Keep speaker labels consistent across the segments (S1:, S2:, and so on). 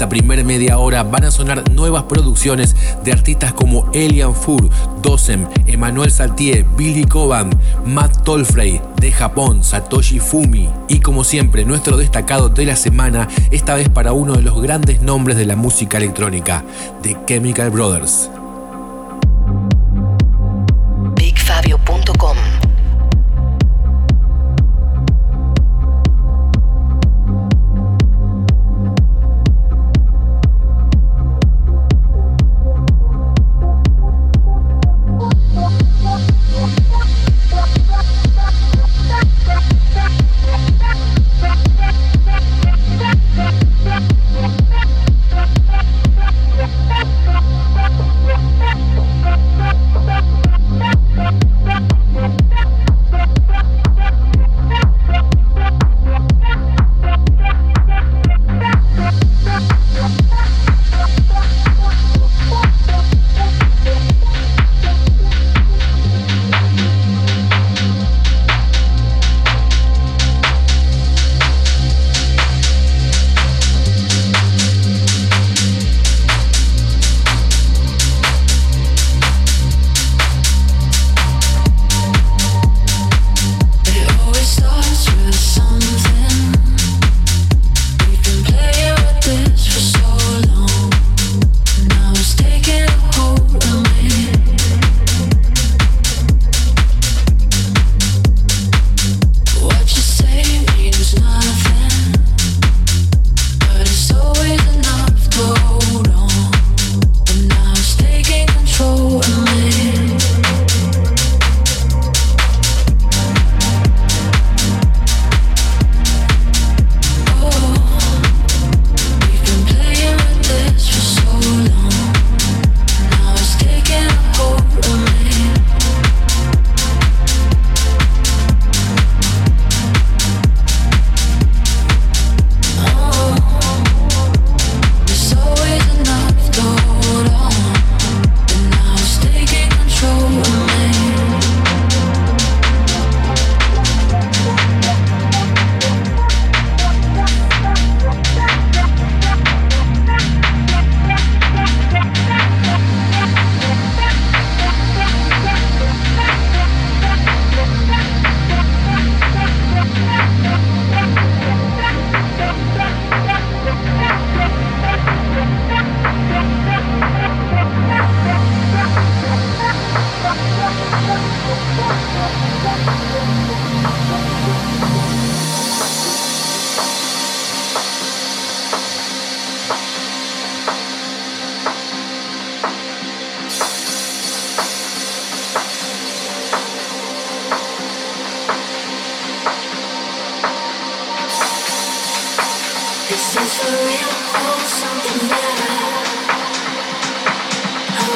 S1: Esta primera media hora van a sonar nuevas producciones de artistas como Elian Fur, Dosem, Emmanuel Saltier, Billy Coban, Matt Tolfrey, de Japón, Satoshi Fumi. Y como siempre, nuestro destacado de la semana, esta vez para uno de los grandes nombres de la música electrónica, The Chemical Brothers.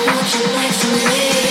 S2: what you like from me.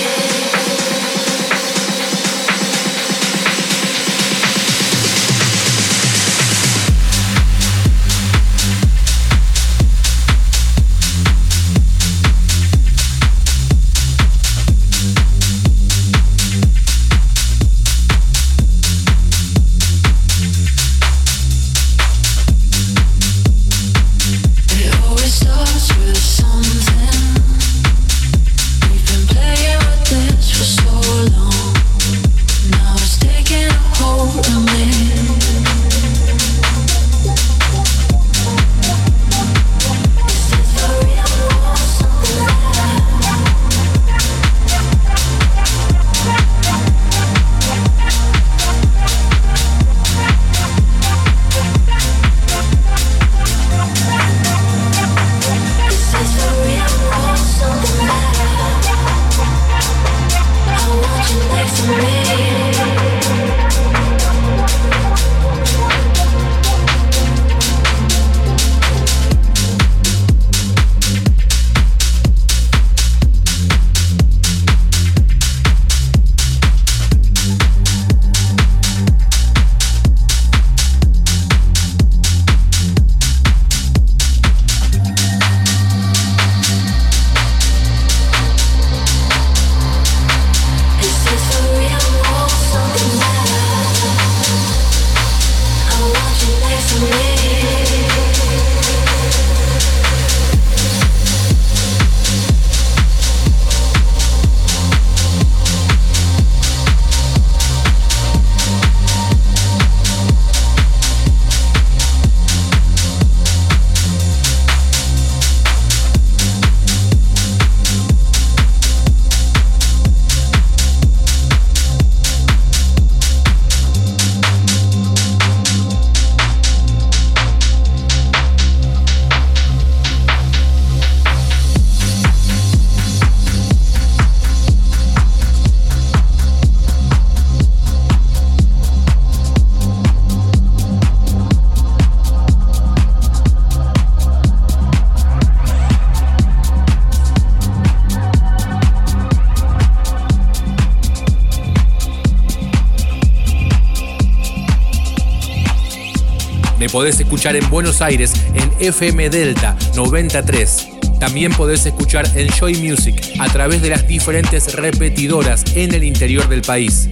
S1: Podés escuchar en Buenos Aires en FM Delta 93. También podés escuchar Enjoy Music a través de las diferentes repetidoras en el interior del país.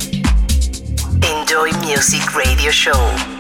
S3: Enjoy Music Radio Show.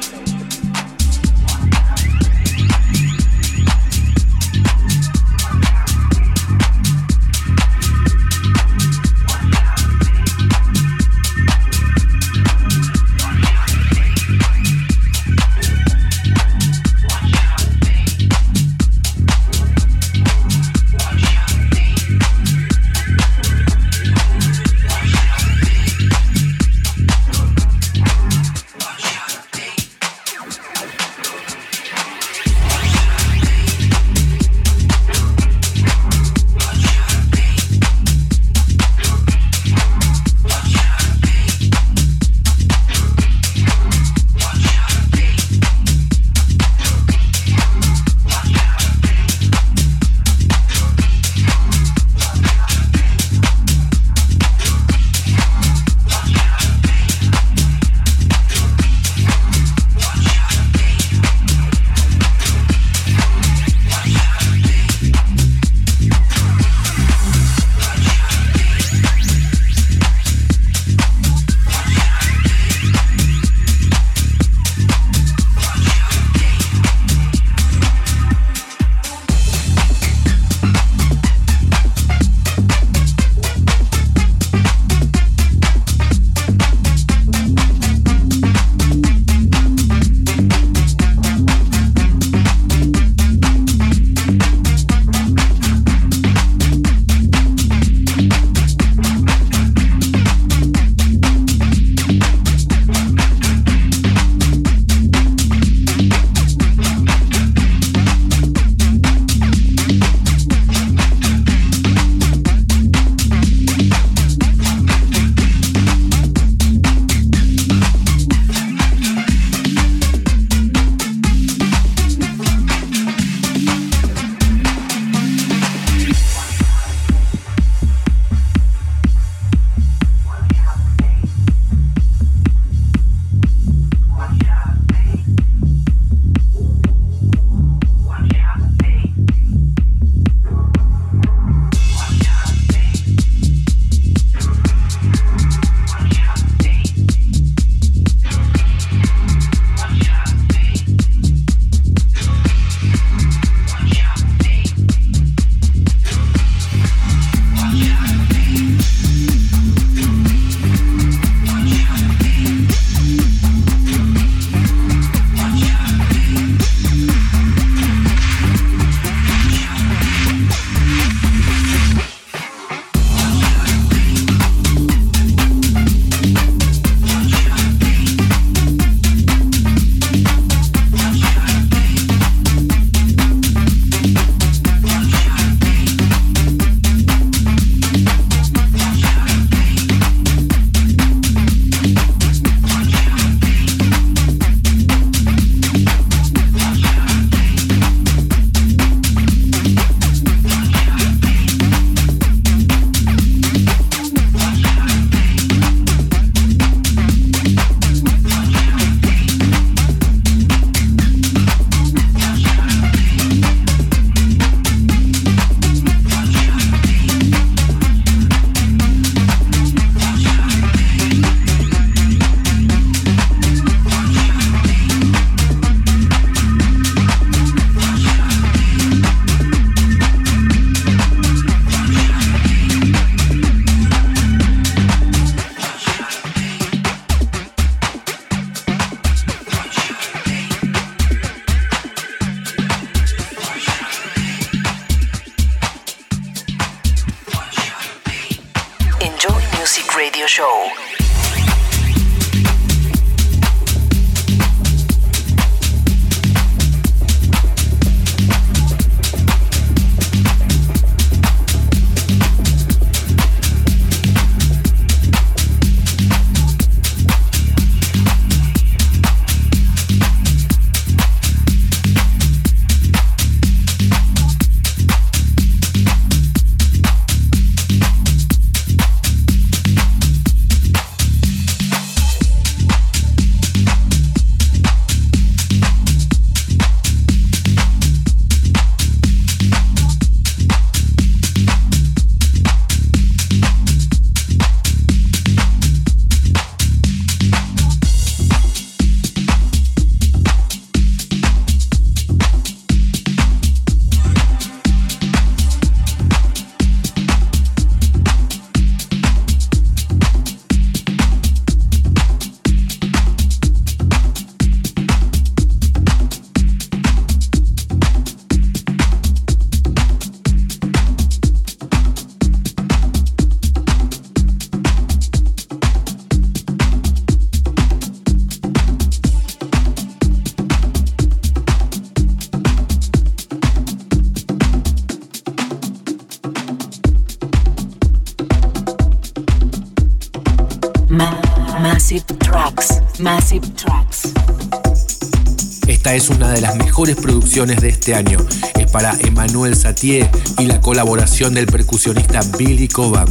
S1: Mejores producciones de este año. Es para Emmanuel Satie y la colaboración del percusionista Billy Cobham.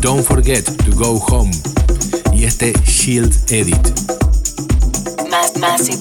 S1: Don't Forget to Go Home y este Shield Edit.
S3: Massive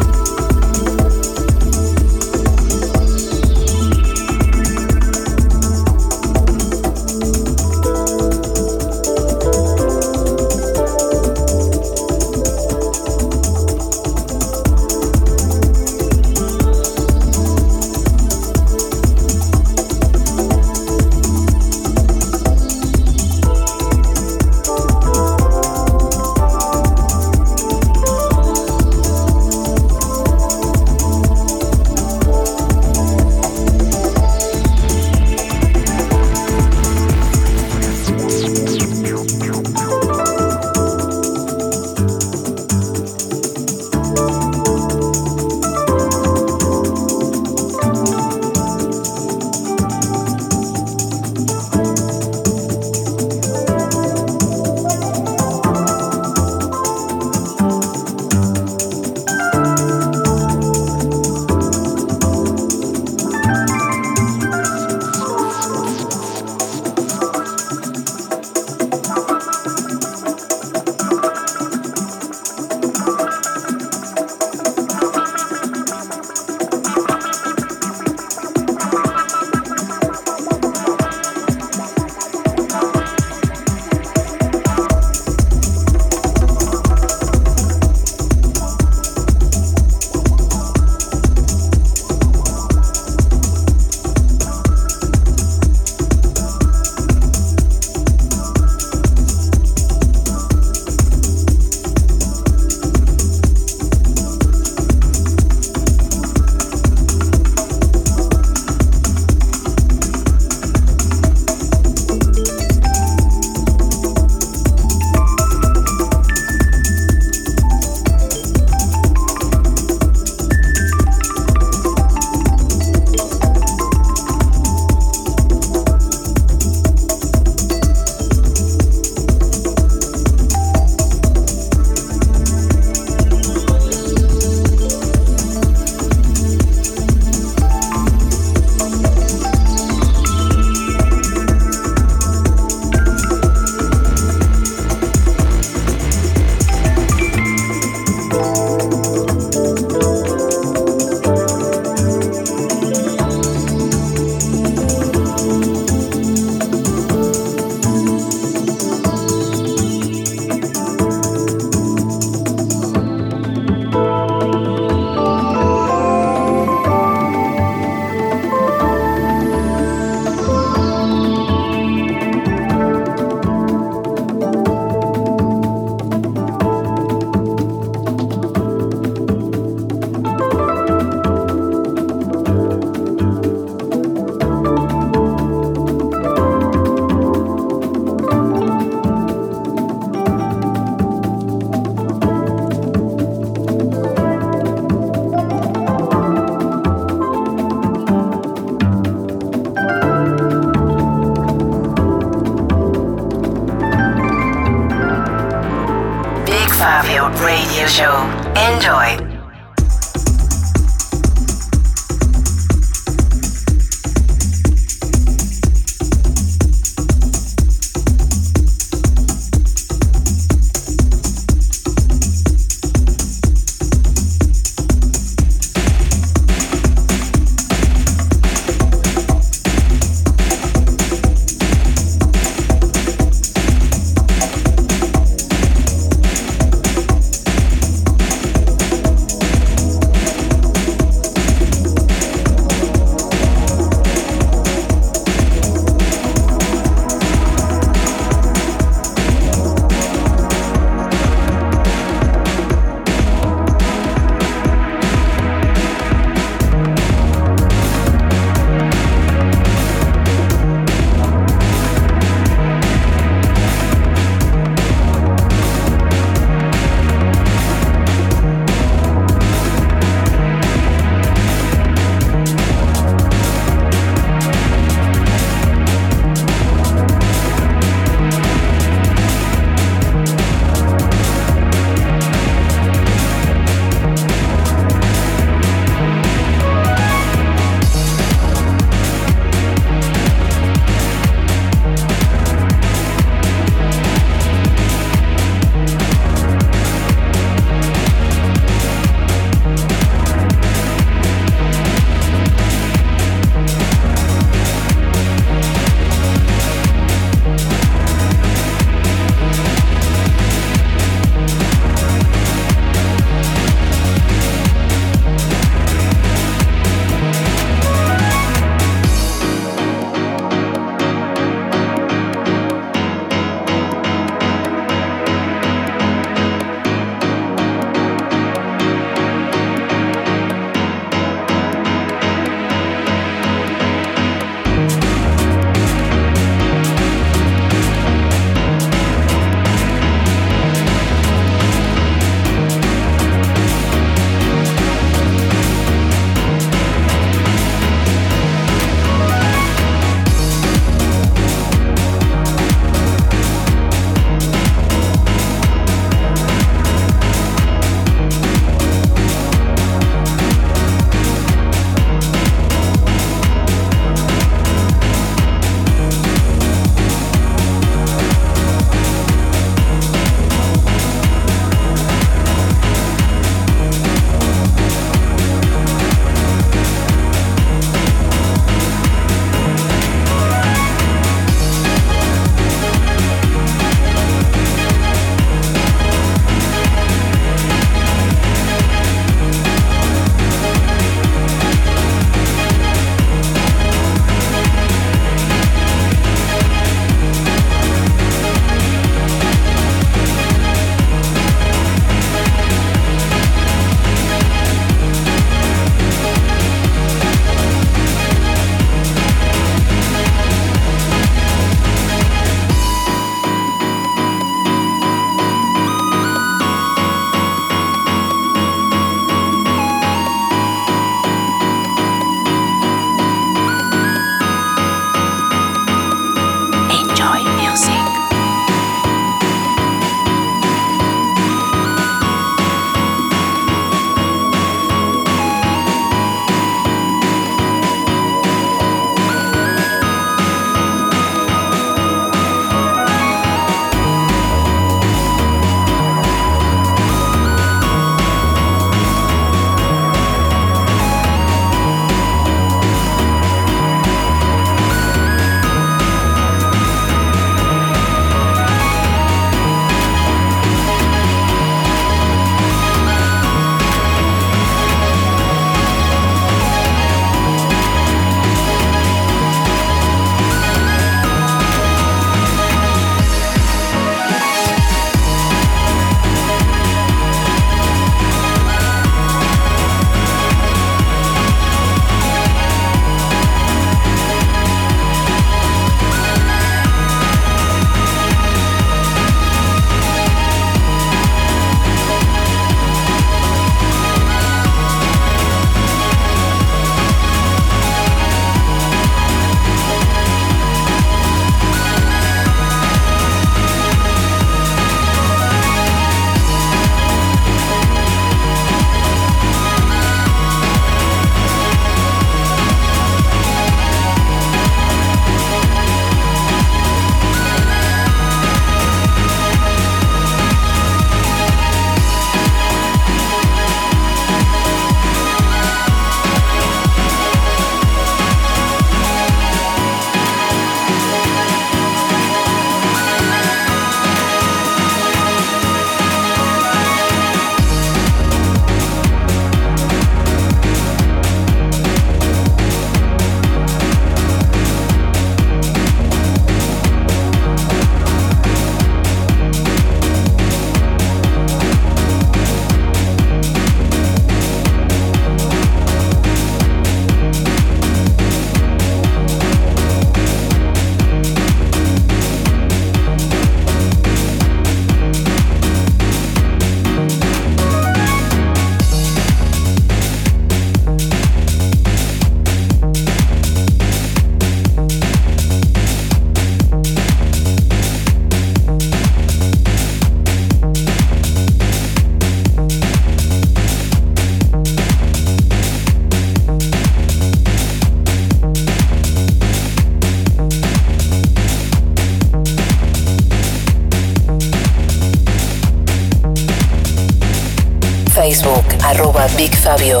S3: Fabio.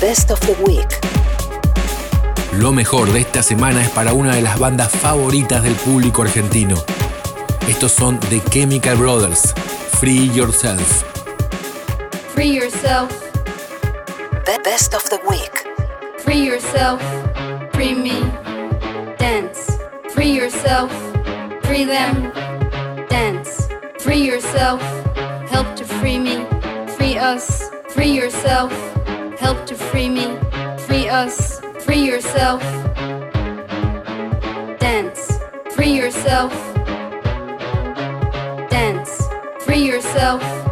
S3: Best of the Week.
S1: Lo mejor de esta semana es para una de las bandas favoritas del público argentino. Estos son The Chemical Brothers. Free Yourself.
S4: Free yourself.
S3: The Best of the Week.
S4: Free yourself. Free me. Dance. Free yourself. Free them. Dance. Free yourself. Help to free me. Free us. Free yourself help to free me, free us, free yourself. Dance, free yourself. Free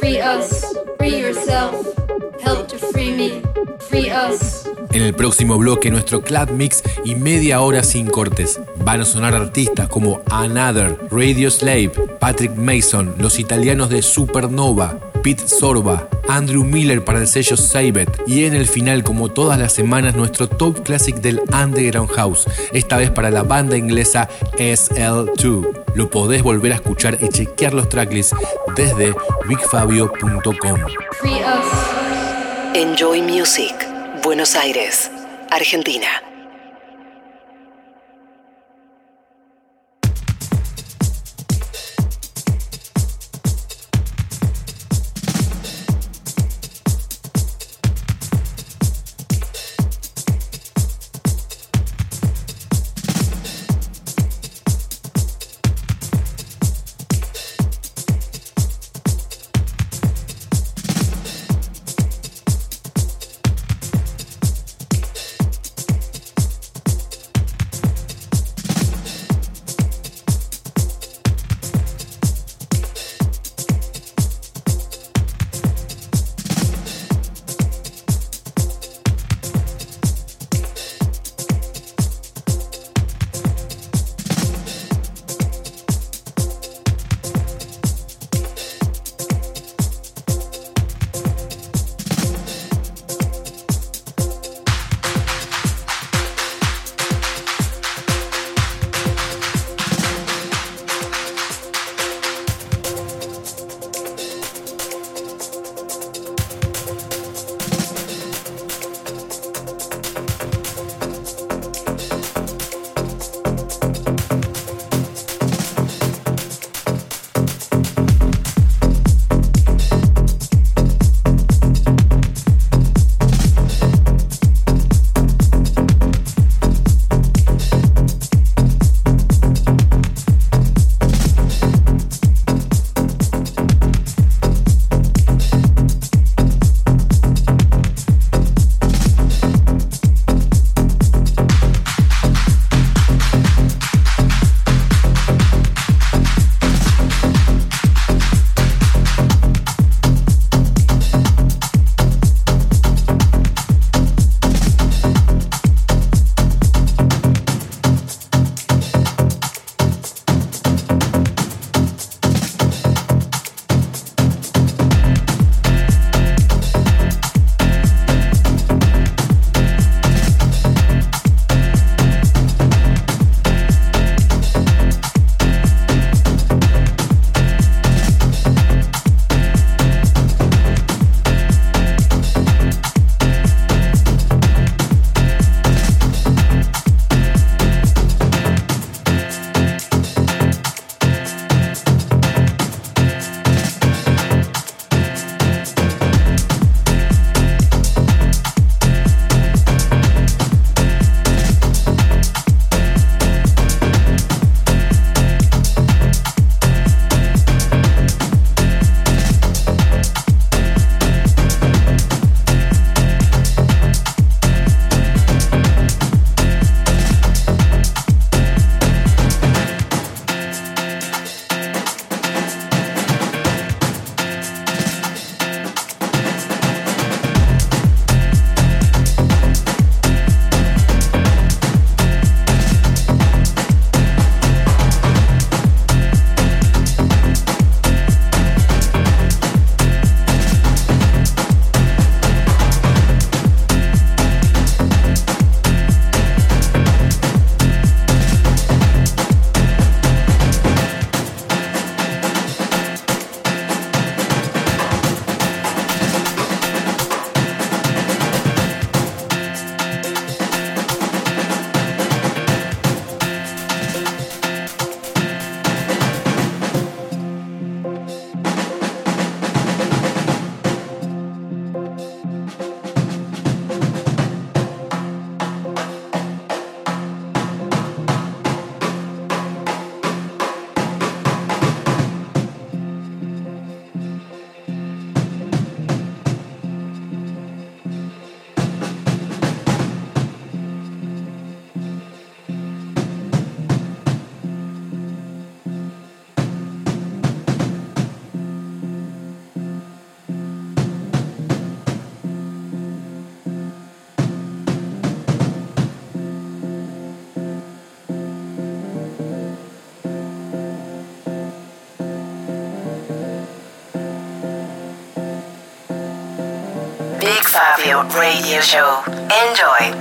S4: Free us. Free yourself. Help to free me. Free us.
S1: En el próximo bloque nuestro Club Mix y media hora sin cortes. Van a sonar artistas como Another, Radio Slave, Patrick Mason, los italianos de Supernova, Pete Sorba, Andrew Miller para el sello Sabet y en el final, como todas las semanas, nuestro top classic del Underground House, esta vez para la banda inglesa SL2. Lo podés volver a escuchar y chequear los tracklists desde bigfabio.com.
S3: Enjoy Music, Buenos Aires, Argentina. Radio Show. Enjoy.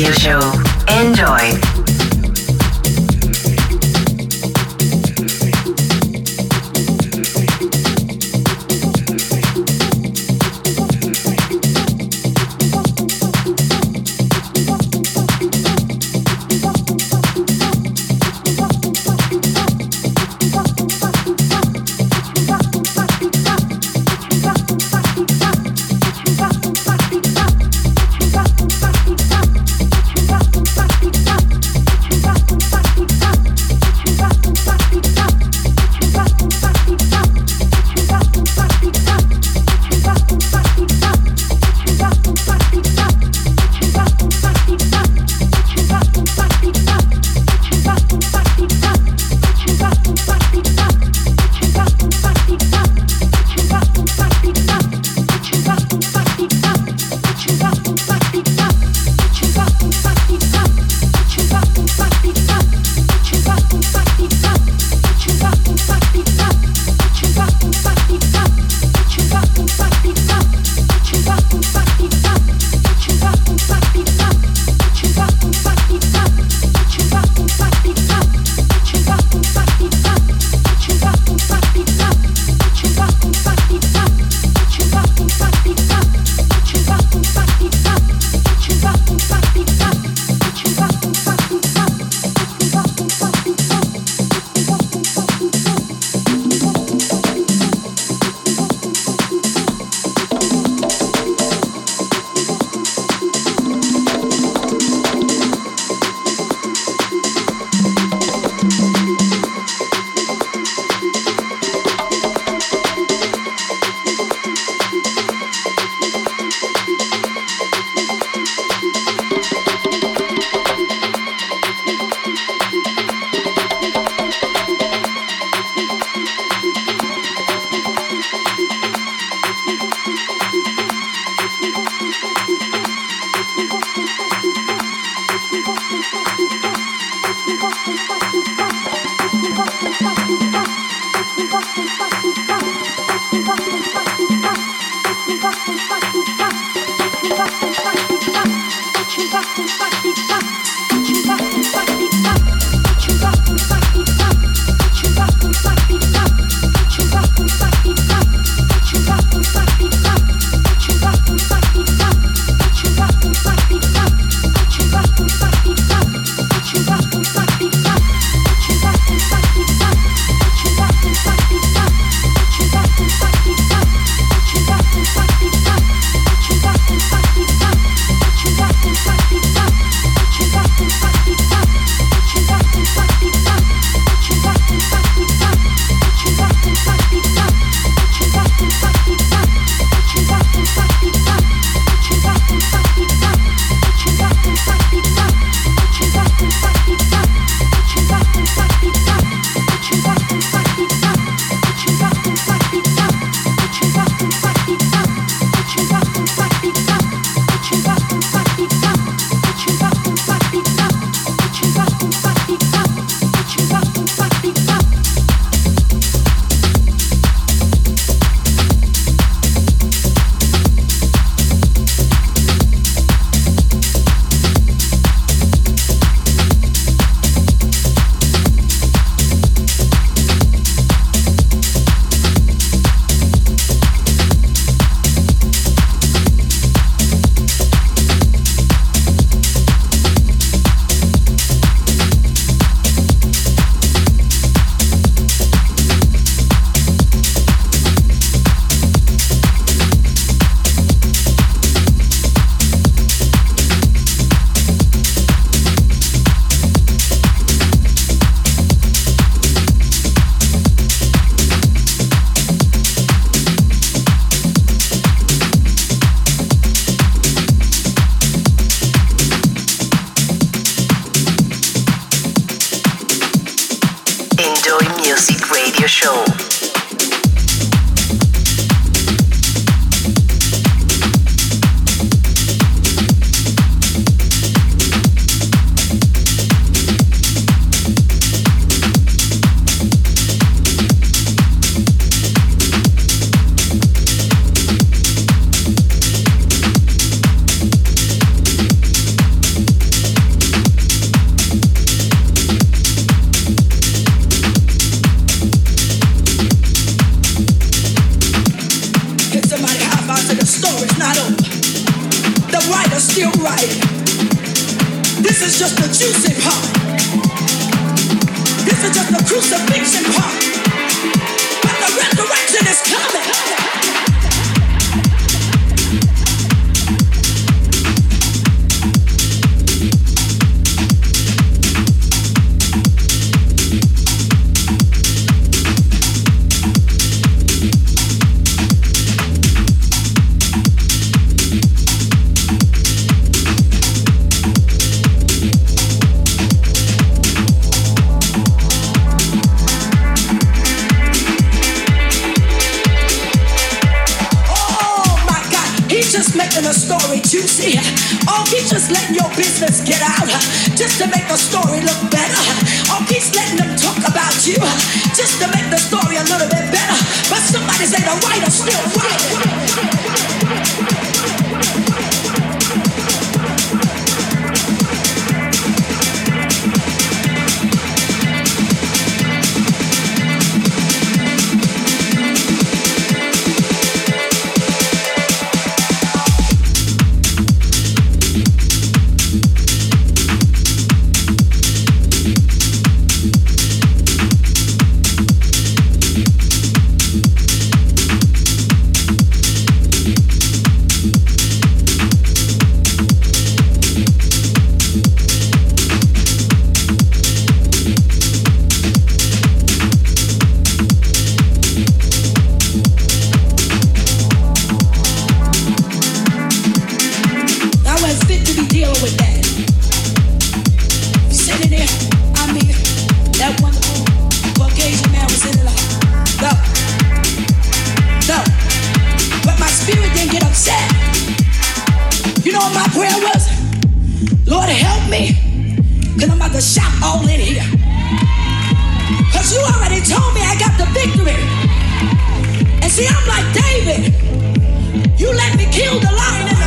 S3: Radio Show. Enjoy.
S5: This is just a crucifixion pop. But the resurrection is coming. Just letting your business get out, just to make the story look better. Oh, or keeps letting them talk about you, just to make the story a little bit better. But somebody say the writer's still right. about shot all in here. Because you already told me I got the victory. And see, I'm like David. You let me kill the lion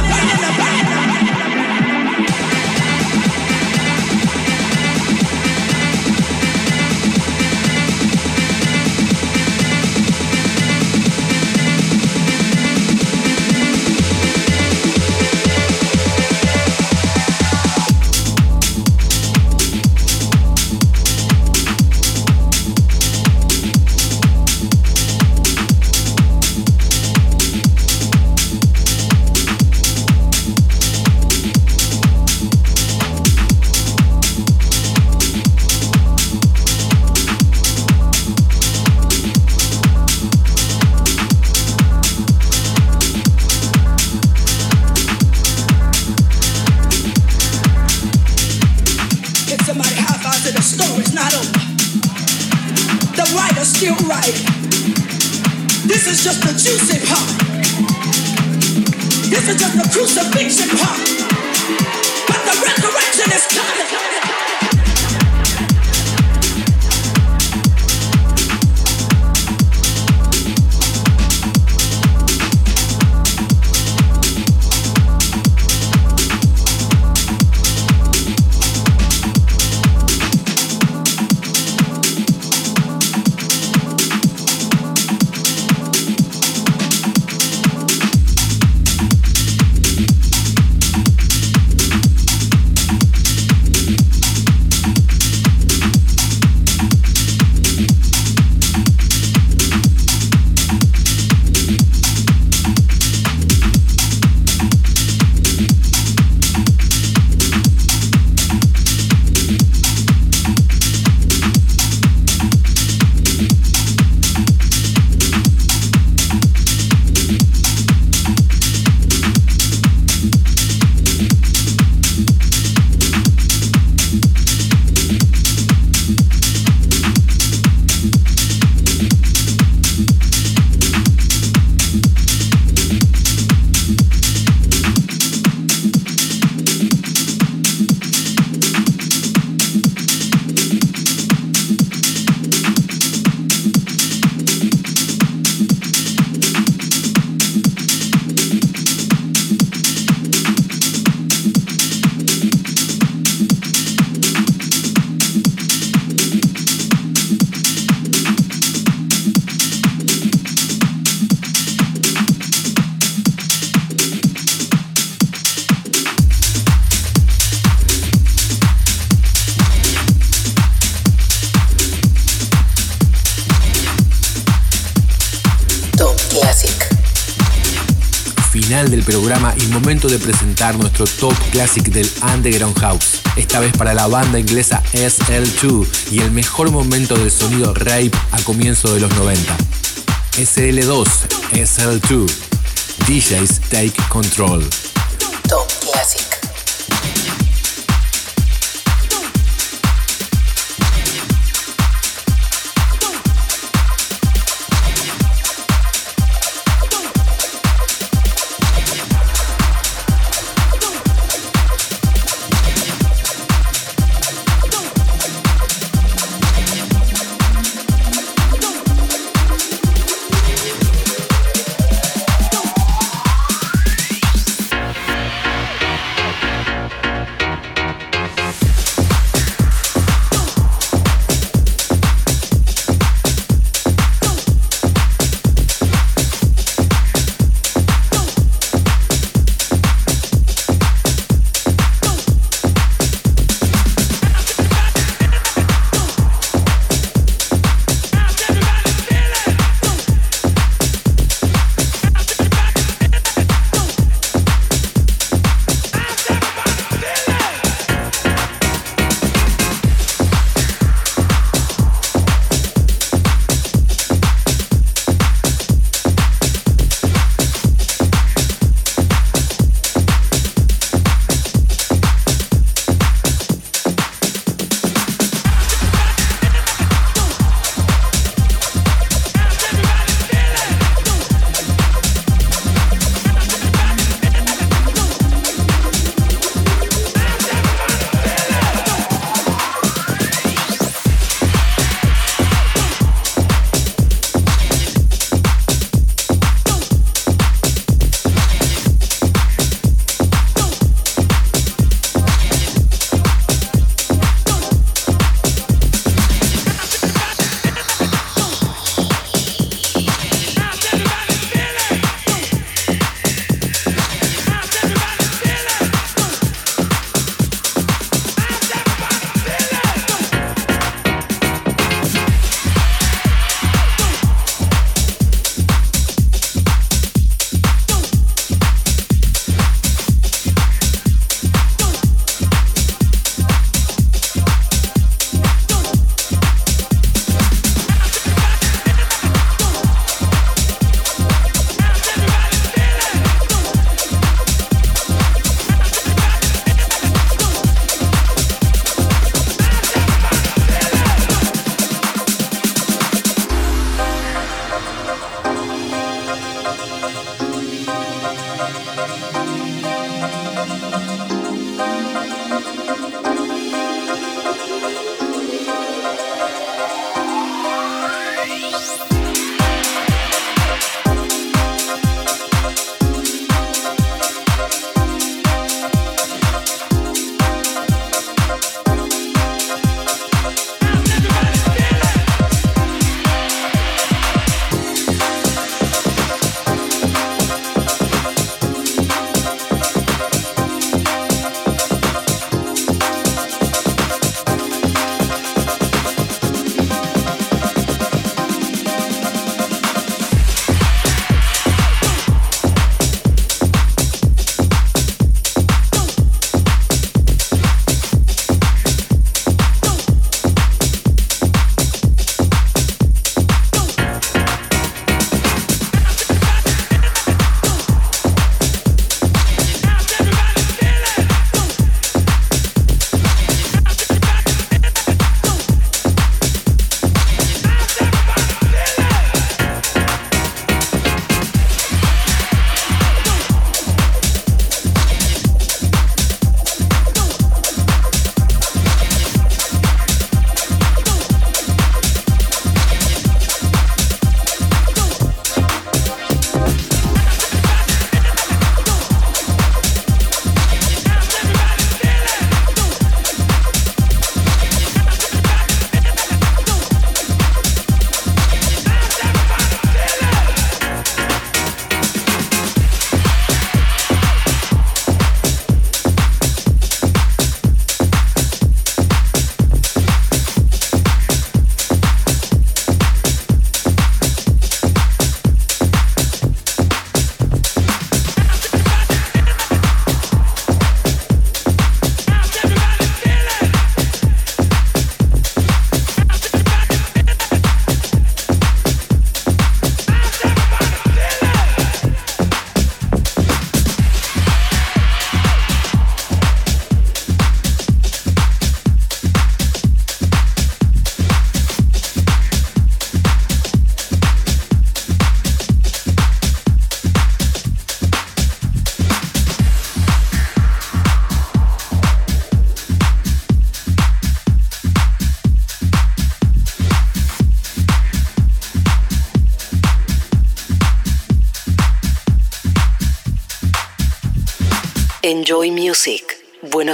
S1: programa y momento de presentar nuestro top classic del Underground House. Esta vez para la banda inglesa SL2 y el mejor momento del sonido rape a comienzo de los 90. SL2, SL2, DJs Take Control.